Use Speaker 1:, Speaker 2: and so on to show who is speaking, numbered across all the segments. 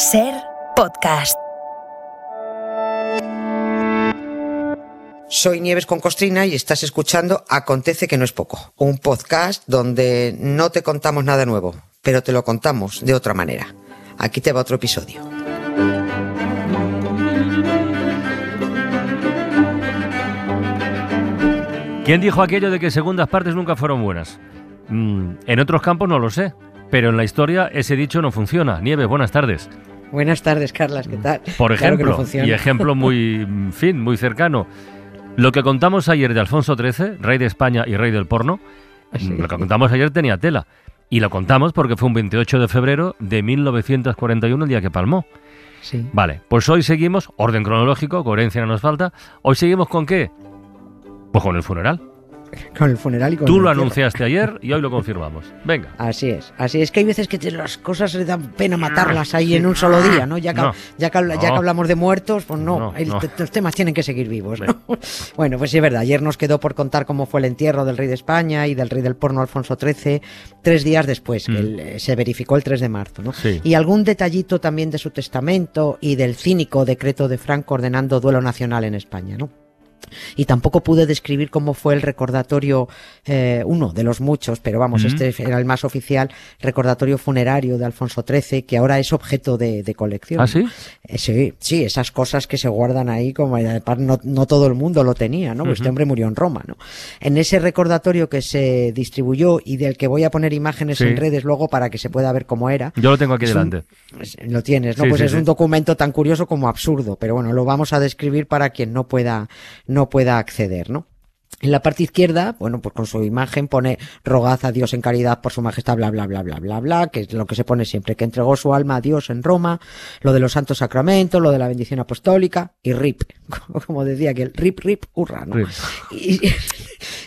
Speaker 1: Ser podcast.
Speaker 2: Soy Nieves con Costrina y estás escuchando Acontece que no es poco, un podcast donde no te contamos nada nuevo, pero te lo contamos de otra manera. Aquí te va otro episodio.
Speaker 3: ¿Quién dijo aquello de que segundas partes nunca fueron buenas? Mm, en otros campos no lo sé, pero en la historia ese dicho no funciona. Nieves, buenas tardes.
Speaker 2: Buenas tardes, Carlas, ¿qué tal?
Speaker 3: Por
Speaker 2: Claro que no
Speaker 3: ejemplo, y ejemplo muy fin, muy cercano. Lo que contamos ayer de Alfonso XIII, rey de España y rey del porno,
Speaker 2: Sí.
Speaker 3: lo que contamos ayer tenía tela. Y lo contamos porque fue un 28 de febrero de 1941 el día que palmó.
Speaker 2: Sí.
Speaker 3: Vale, pues hoy seguimos, orden cronológico, coherencia no nos falta. Hoy seguimos con qué? Pues con el funeral.
Speaker 2: Con el funeral y con
Speaker 3: Tú
Speaker 2: el
Speaker 3: lo
Speaker 2: entierro.
Speaker 3: anunciaste ayer y hoy lo confirmamos. Venga.
Speaker 2: Así es, así es que hay veces que te- las cosas le dan pena matarlas ahí en un solo día, ¿no? Ya que,
Speaker 3: No.
Speaker 2: ya que, ya hablamos de muertos, pues no, el- los temas tienen que seguir vivos, ¿no? Bueno, pues sí es verdad, ayer nos quedó por contar cómo fue el entierro del rey de España y del rey del porno Alfonso XIII, tres días después, que
Speaker 3: Mm.
Speaker 2: el- eh, se verificó el 3 de marzo, ¿no?
Speaker 3: Sí.
Speaker 2: Y algún detallito también de su testamento y del cínico decreto de Franco ordenando duelo nacional en España, ¿no? Y tampoco pude describir cómo fue el recordatorio, eh, uno de los muchos, pero vamos, este era el más oficial, recordatorio funerario de Alfonso XIII, que ahora es objeto de, de colección.
Speaker 3: ¿Ah, sí?
Speaker 2: Eh, sí, sí, esas cosas que se guardan ahí, como eh, no, no todo el mundo lo tenía, ¿no? Pues Este hombre murió en Roma, ¿no? En ese recordatorio que se distribuyó y del que voy a poner imágenes
Speaker 3: Sí.
Speaker 2: en redes luego para que se pueda ver cómo era,
Speaker 3: Yo lo tengo aquí
Speaker 2: un-
Speaker 3: delante.
Speaker 2: Lo tienes, ¿no?
Speaker 3: Sí,
Speaker 2: pues
Speaker 3: sí,
Speaker 2: es un documento tan curioso como absurdo, pero bueno, lo vamos a describir para quien no pueda, no pueda acceder, ¿no? En la parte izquierda, bueno, pues con su imagen pone rogad a Dios en caridad por su majestad, bla, bla, bla, bla, bla, bla, que es lo que se pone siempre, que entregó su alma a Dios en Roma, lo de los santos sacramentos, lo de la bendición apostólica y rip, como decía que el rip, rip, hurra, ¿no?
Speaker 3: Rip.
Speaker 2: Y,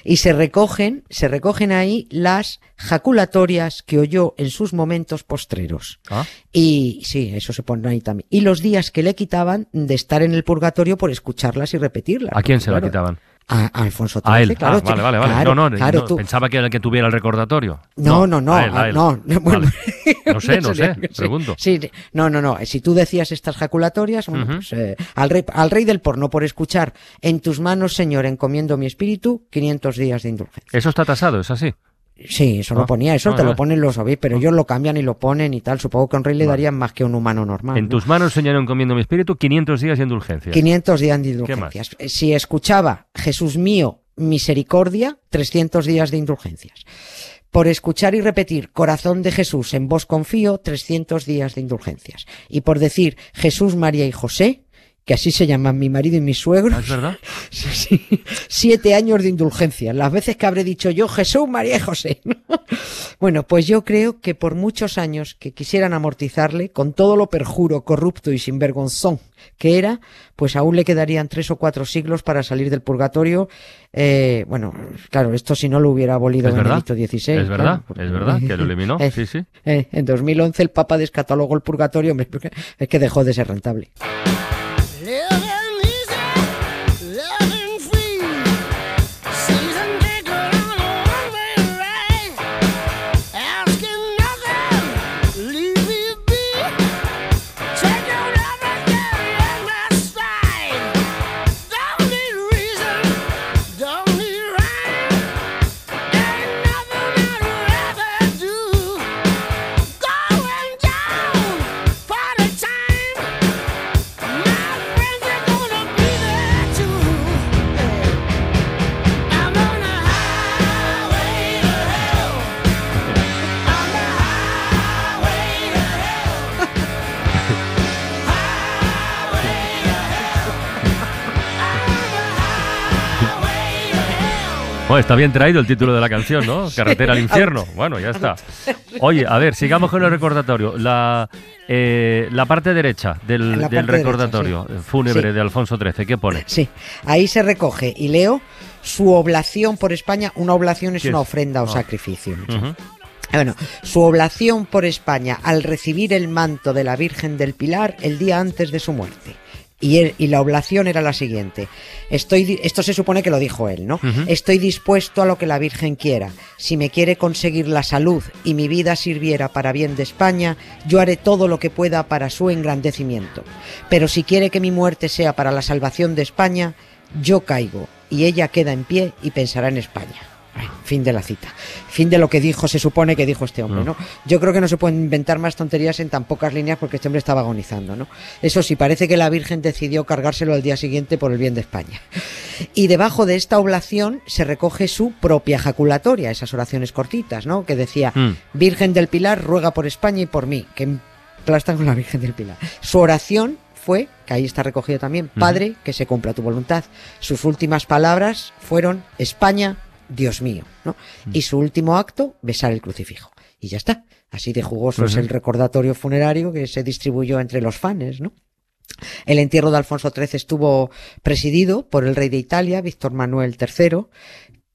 Speaker 2: y se recogen, se recogen ahí las jaculatorias que oyó en sus momentos postreros.
Speaker 3: Ah.
Speaker 2: Y sí, eso se pone ahí también. Y los días que le quitaban de estar en el purgatorio por escucharlas y repetirlas.
Speaker 3: ¿A quién se la
Speaker 2: claro,
Speaker 3: quitaban?
Speaker 2: A, a Alfonso XIII,
Speaker 3: A él.
Speaker 2: claro.
Speaker 3: ah, vale, vale, vale.
Speaker 2: Claro,
Speaker 3: no, no,
Speaker 2: claro,
Speaker 3: no,
Speaker 2: tú-
Speaker 3: pensaba que era el que tuviera el recordatorio.
Speaker 2: No, no, no,
Speaker 3: él, a él.
Speaker 2: no, no, bueno.
Speaker 3: Vale. No sé, no sé, pregunto.
Speaker 2: Sí, no, no, no. Si tú decías estas jaculatorias, bueno,
Speaker 3: Ujú.
Speaker 2: pues, eh, al, rey, al rey del porno por escuchar en tus manos, Señor, encomiendo mi espíritu, 500 días de indulgencia.
Speaker 3: Eso está tasado, es así.
Speaker 2: Sí, eso
Speaker 3: Ah,
Speaker 2: lo ponía, eso
Speaker 3: ah,
Speaker 2: te
Speaker 3: ah.
Speaker 2: lo ponen los obispos, pero ellos lo cambian y lo ponen y tal. Supongo que a un rey le darían más que a un humano normal.
Speaker 3: En
Speaker 2: ¿no?
Speaker 3: tus manos, Señor, encomiendo mi espíritu, 500 días de indulgencia.
Speaker 2: 500 días de indulgencias. Eh, Si escuchaba Jesús mío, misericordia, 300 días de indulgencias. Por escuchar y repetir Corazón de Jesús, en vos confío, 300 días de indulgencias. Y por decir Jesús, María y José, que así se llaman mi marido y mi suegro,
Speaker 3: ¿Ah, ¿Es verdad?
Speaker 2: Sí, sí. Siete años de indulgencia. Las veces que habré dicho yo Jesús, María y José. bueno, pues yo creo que por muchos años que quisieran amortizarle, con todo lo perjuro, corrupto y sinvergonzón que era, pues aún le quedarían tres o cuatro siglos para salir del purgatorio. Eh, bueno, claro, esto si no lo hubiera abolido. Benedicto XVI.
Speaker 3: Es verdad,
Speaker 2: porque-
Speaker 3: es verdad, que lo eliminó.
Speaker 2: Eh,
Speaker 3: Sí, sí.
Speaker 2: eh, en 2011 el Papa descatalogó el purgatorio, es que dejó de ser rentable.
Speaker 3: Bueno, está bien traído el título de la canción, ¿no? Carretera al infierno. Bueno, ya está. Oye, a ver, sigamos con el recordatorio. La, eh, la parte derecha del,
Speaker 2: derecha,
Speaker 3: recordatorio
Speaker 2: sí.
Speaker 3: fúnebre
Speaker 2: Sí.
Speaker 3: de Alfonso XIII, ¿qué pone?
Speaker 2: Sí, ahí se recoge y leo su oblación por España. Una oblación es
Speaker 3: ¿Qué
Speaker 2: una ofrenda o
Speaker 3: Ah.
Speaker 2: sacrificio.
Speaker 3: Ujú.
Speaker 2: Bueno, su oblación por España al recibir el manto de la Virgen del Pilar el día antes de su muerte. Y, él- y la oblación era la siguiente. Estoy, esto se supone que lo dijo él, ¿no? Estoy dispuesto a lo que la Virgen quiera. Si me quiere conseguir la salud y mi vida sirviera para bien de España, yo haré todo lo que pueda para su engrandecimiento. Pero si quiere que mi muerte sea para la salvación de España, yo caigo y ella queda en pie y pensará en España. Fin de la cita. Fin de lo que dijo, se supone que dijo este hombre. ¿no? Yo creo que no se pueden inventar más tonterías en tan pocas líneas porque este hombre estaba agonizando, ¿no? Eso sí, parece que la Virgen decidió cargárselo al día siguiente por el bien de España. Y debajo de esta oblación se recoge su propia ejaculatoria, esas oraciones cortitas, ¿no? Que decía,
Speaker 3: Mm.
Speaker 2: Virgen del Pilar, ruega por España y por mí, que emplastan con la Virgen del Pilar. Su oración fue, que ahí está recogido también, Padre, que se cumpla tu voluntad. Sus últimas palabras fueron, España, Dios mío, ¿no? Y su último acto, besar el crucifijo. Y ya está. Así de jugoso es el recordatorio funerario que se distribuyó entre los fans, ¿no? El entierro de Alfonso XIII estuvo presidido por el rey de Italia, Víctor Manuel III,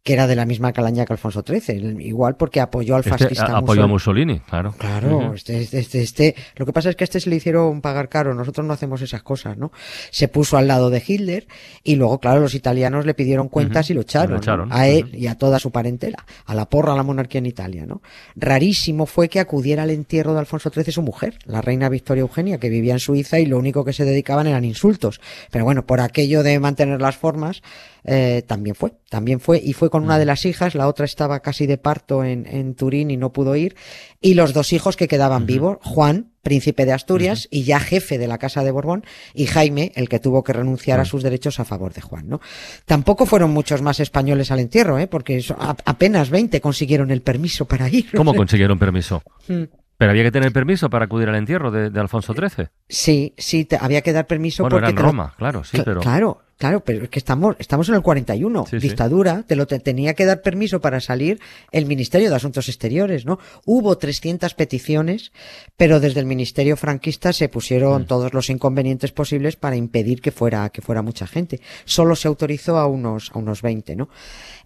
Speaker 2: que era de la misma calaña que Alfonso XIII, igual porque apoyó al
Speaker 3: Este
Speaker 2: fascista
Speaker 3: apoyó a
Speaker 2: Mussolini.
Speaker 3: Claro.
Speaker 2: Claro, este, este, este, este- lo que pasa es que a este se le hicieron pagar caro, nosotros no hacemos esas cosas, ¿no? Se puso al lado de Hitler y luego, claro, los italianos le pidieron cuentas y lo echaron,
Speaker 3: lo
Speaker 2: ¿no?
Speaker 3: echaron,
Speaker 2: a él y a toda su parentela, a la porra, a la monarquía en Italia, ¿no? Rarísimo fue que acudiera al entierro de Alfonso XIII su mujer, la reina Victoria Eugenia, que vivía en Suiza y lo único que se dedicaban eran insultos. Pero bueno, por aquello de mantener las formas, eh, también fue, también fue, y fue con una de las hijas, la otra estaba casi de parto en, en Turín y no pudo ir, y los dos hijos que quedaban vivos, Juan, príncipe de Asturias y ya jefe de la Casa de Borbón, y Jaime, el que tuvo que renunciar a sus derechos a favor de Juan, ¿no? Tampoco fueron muchos más españoles al entierro, ¿eh? Porque so- a- apenas 20 consiguieron el permiso para ir.
Speaker 3: ¿Cómo consiguieron permiso?
Speaker 2: Mm.
Speaker 3: Pero había que tener permiso para acudir al entierro de, de Alfonso XIII.
Speaker 2: Sí, sí, te- había que dar permiso
Speaker 3: Bueno,
Speaker 2: porque
Speaker 3: era en
Speaker 2: lo-
Speaker 3: Roma, claro, sí, pero...
Speaker 2: Claro, claro, pero es que estamos, estamos en el 41,
Speaker 3: Sí, sí.
Speaker 2: dictadura, te lo te- tenía que dar permiso para salir el Ministerio de Asuntos Exteriores, ¿no? Hubo 300 peticiones, pero desde el Ministerio franquista se pusieron
Speaker 3: Mm.
Speaker 2: todos los inconvenientes posibles para impedir que fuera, que fuera mucha gente. Solo se autorizó a unos, a unos 20, ¿no?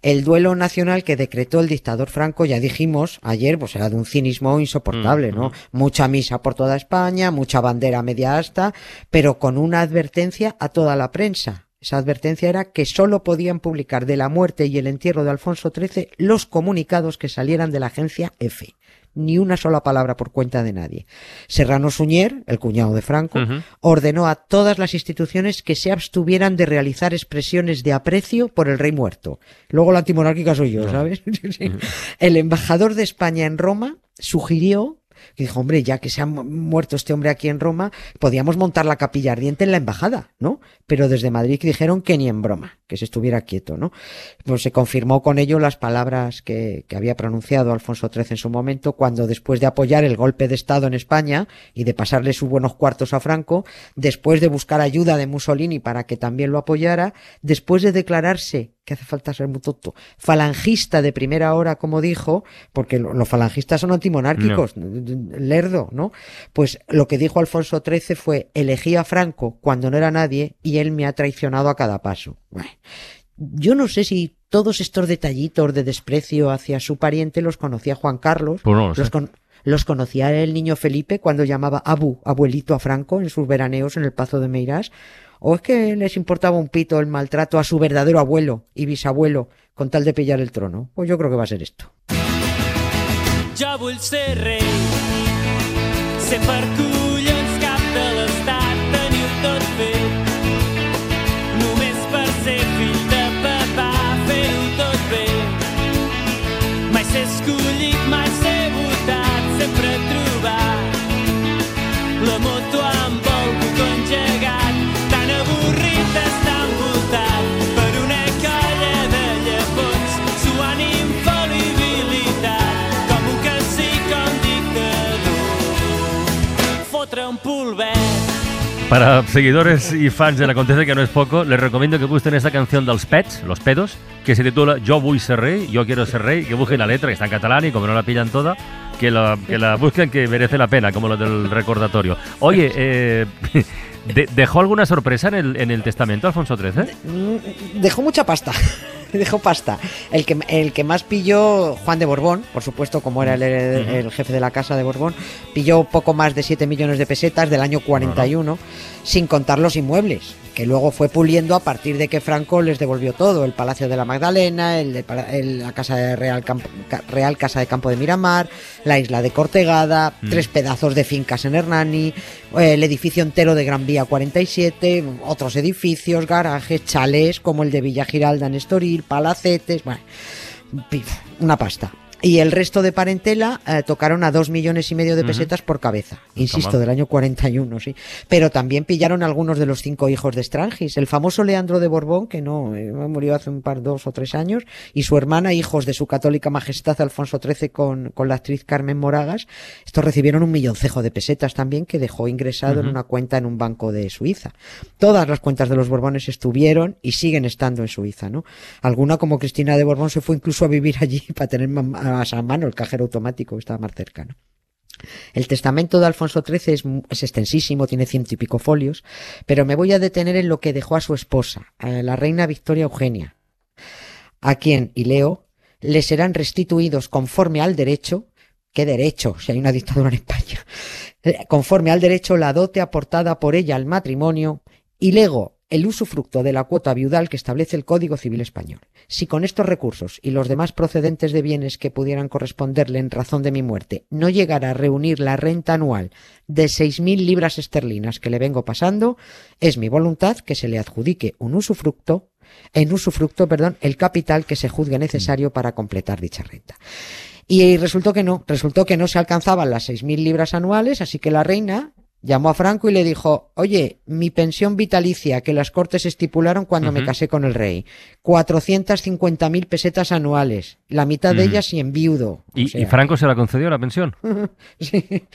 Speaker 2: El duelo nacional que decretó el dictador Franco, ya dijimos ayer, pues era de un cinismo insoportable,
Speaker 3: Mm,
Speaker 2: ¿no?
Speaker 3: mm.
Speaker 2: Mucha misa por toda España, mucha bandera media asta, pero con una advertencia a toda la prensa. Esa advertencia era que solo podían publicar de la muerte y el entierro de Alfonso XIII los comunicados que salieran de la agencia F. Ni una sola palabra por cuenta de nadie. Serrano Suñer, el cuñado de Franco, ordenó a todas las instituciones que se abstuvieran de realizar expresiones de aprecio por el rey muerto. Luego la antimonárquica soy yo, ¿sabes? El embajador de España en Roma sugirió que dijo, hombre, ya que se ha mu- muerto este hombre aquí en Roma, podíamos montar la capilla ardiente en la embajada, ¿no? Pero desde Madrid dijeron que ni en broma, que se estuviera quieto, ¿no? Pues se confirmó con ello las palabras que, que había pronunciado Alfonso XIII en su momento, cuando después de apoyar el golpe de Estado en España y de pasarle sus buenos cuartos a Franco, después de buscar ayuda de Mussolini para que también lo apoyara, después de declararse que hace falta ser muy tonto, falangista de primera hora, como dijo, porque lo- los falangistas son antimonárquicos, lerdo, ¿no? Pues lo que dijo Alfonso XIII fue, elegí a Franco cuando no era nadie y él me ha traicionado a cada paso. Bueno, yo no sé si todos estos detallitos de desprecio hacia su pariente los conocía Juan Carlos,
Speaker 3: Pues no
Speaker 2: los, con- los conocía el niño Felipe cuando llamaba Abu, abuelito a Franco en sus veraneos en el Pazo de Meirás, o es que les importaba un pito el maltrato a su verdadero abuelo y bisabuelo con tal de pillar el trono. Pues yo creo que va a ser esto.
Speaker 3: Para seguidores y fans de la Acontece, que no es poco, les recomiendo que busquen esta canción dels Pets, Los Pedos, que se titula Yo vull ser rey, Yo quiero ser rey, que busquen la letra, que está en catalán y como no la pillan toda, que la, que la busquen, que merece la pena, como lo del recordatorio. Oye, eh, de- ¿dejó alguna sorpresa en el, en el testamento Alfonso XIII?
Speaker 2: Dejó mucha pasta. dejó pasta. El que, el que más pilló, Juan de Borbón, por supuesto, como era el, el- el jefe de la casa de Borbón, pilló poco más de 7 millones de pesetas del año 41, sin contar los inmuebles, que luego fue puliendo a partir de que Franco les devolvió todo, el Palacio de la Magdalena, el de la Casa de Real, Campo- Real Casa de Campo de Miramar, la isla de Cortegada, tres pedazos de fincas en Hernani, eh, el edificio entero de Gran Vía 47, otros edificios, garajes, chalés como el de Villa Giralda en Estoril, palacetes, bueno, una pasta. Y el resto de parentela eh, tocaron a dos millones y medio de pesetas por cabeza. Insisto, del año 41, sí. Pero también pillaron algunos de los cinco hijos de Strangis. El famoso Leandro de Borbón, que no, eh, murió hace un par, dos o tres años, y su hermana, hijos de su católica majestad Alfonso XIII con, con la actriz Carmen Moragas. Estos recibieron un milloncejo de pesetas también que dejó ingresado en una cuenta en un banco de Suiza. Todas las cuentas de los Borbones estuvieron y siguen estando en Suiza, ¿no? Alguna como Cristina de Borbón se fue incluso a vivir allí para tener ma- a mano el cajero automático estaba más cercano. El testamento de Alfonso XIII es, extensísimo, tiene ciento y pico folios, pero me voy a detener en lo que dejó a su esposa, a la reina Victoria Eugenia, a quien, y leo, le serán restituidos conforme al derecho, ¿qué derecho? Si hay una dictadura en España, Eh, conforme al derecho la dote aportada por ella al matrimonio y lego el usufructo de la cuota viudal que establece el Código Civil Español. Si con estos recursos y los demás procedentes de bienes que pudieran corresponderle en razón de mi muerte no llegara a reunir la renta anual de seis mil libras esterlinas que le vengo pasando, es mi voluntad que se le adjudique un usufructo, en usufructo, perdón, el capital que se juzgue necesario para completar dicha renta. Y resultó que no, resultó que no se alcanzaban las seis mil libras anuales, así que la reina llamó a Franco y le dijo, oye, mi pensión vitalicia que las cortes estipularon cuando me casé con el rey, 450 mil pesetas anuales, la mitad de ellas viudo.
Speaker 3: ¿Y,
Speaker 2: sea,
Speaker 3: y Franco se la concedió la pensión?
Speaker 2: sí.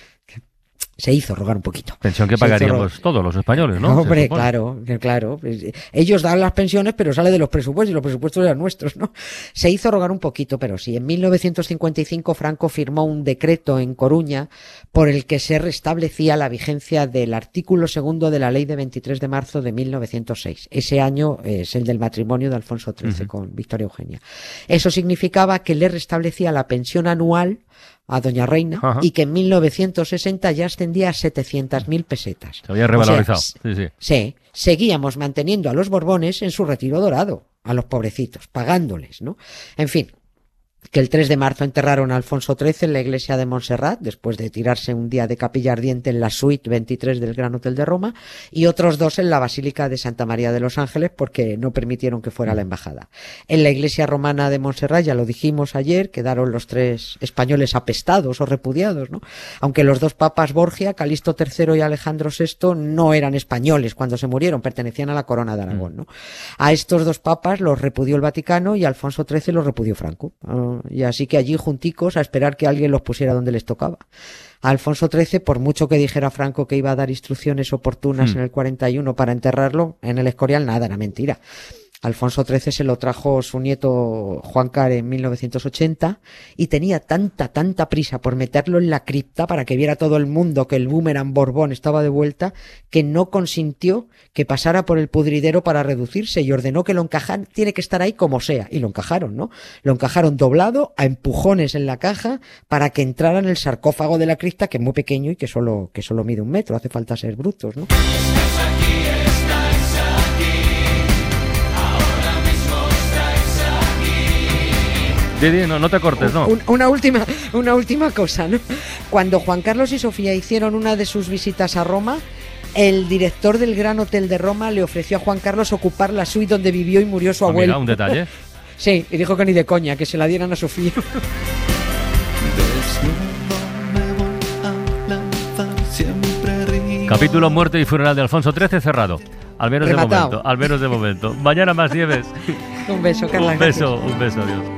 Speaker 2: Se hizo rogar un poquito.
Speaker 3: Pensión que
Speaker 2: Se
Speaker 3: pagaríamos todos los españoles, ¿no?
Speaker 2: Hombre, claro, claro. Pues, eh, Ellos dan las pensiones, pero sale de los presupuestos y los presupuestos eran nuestros, ¿no? Se hizo rogar un poquito, pero sí. En 1955 Franco firmó un decreto en Coruña por el que se restablecía la vigencia del artículo segundo de la ley de 23 de marzo de 1906. Ese año eh, es el del matrimonio de Alfonso XIII con Victoria Eugenia. Eso significaba que le restablecía la pensión anual a Doña Reina
Speaker 3: Ajá.
Speaker 2: y que en 1960 ya ascendía a 700.000 pesetas.
Speaker 3: Se había
Speaker 2: O sea,
Speaker 3: revalorizado. sí, sí.
Speaker 2: Sí, seguíamos manteniendo a los Borbones en su retiro dorado, a los pobrecitos, pagándoles, ¿no? En fin, que el 3 de marzo enterraron a Alfonso XIII en la iglesia de Montserrat, después de tirarse un día de capilla ardiente en la suite 23 del Gran Hotel de Roma, y otros dos en la Basílica de Santa María de los Ángeles, porque no permitieron que fuera la embajada. En la iglesia romana de Montserrat, ya lo dijimos ayer, quedaron los tres españoles apestados o repudiados, ¿no? Aunque los dos papas Borgia, Calixto III y Alejandro VI no eran españoles cuando se murieron, pertenecían a la corona de Aragón, ¿no? A estos dos papas los repudió el Vaticano y Alfonso XIII los repudió Franco. Y así que allí junticos a esperar que alguien los pusiera donde les tocaba. A Alfonso XIII, por mucho que dijera Franco que iba a dar instrucciones oportunas
Speaker 3: Hmm.
Speaker 2: en el 41 para enterrarlo, en el Escorial nada, era mentira. Alfonso XIII se lo trajo su nieto Juan Car en 1980 y tenía tanta, tanta prisa por meterlo en la cripta para que viera todo el mundo que el boomerang Borbón estaba de vuelta que no consintió que pasara por el pudridero para reducirse y ordenó que lo encajaran, tiene que estar ahí como sea. Y lo encajaron, ¿no? Lo encajaron doblado a empujones en la caja para que entrara en el sarcófago de la cripta que es muy pequeño y que solo, que solo mide un metro. Hace falta ser brutos, ¿no?
Speaker 3: Didi, no, no te cortes, ¿no?
Speaker 2: Un- una última, una última cosa, ¿no? Cuando Juan Carlos y Sofía hicieron una de sus visitas a Roma, el director del Gran Hotel de Roma le ofreció a Juan Carlos ocupar la suite donde vivió y murió su
Speaker 3: Ah,
Speaker 2: abuelo.
Speaker 3: mira, un detalle.
Speaker 2: Sí, y dijo que ni de coña, que se la dieran a Sofía.
Speaker 3: Capítulo Muerte y Funeral de Alfonso XIII cerrado. Al menos de
Speaker 2: Rematado.
Speaker 3: momento. Al menos de momento. Mañana más Nieves.
Speaker 2: un beso, Carla.
Speaker 3: un
Speaker 2: gracias.
Speaker 3: beso, un beso, adiós.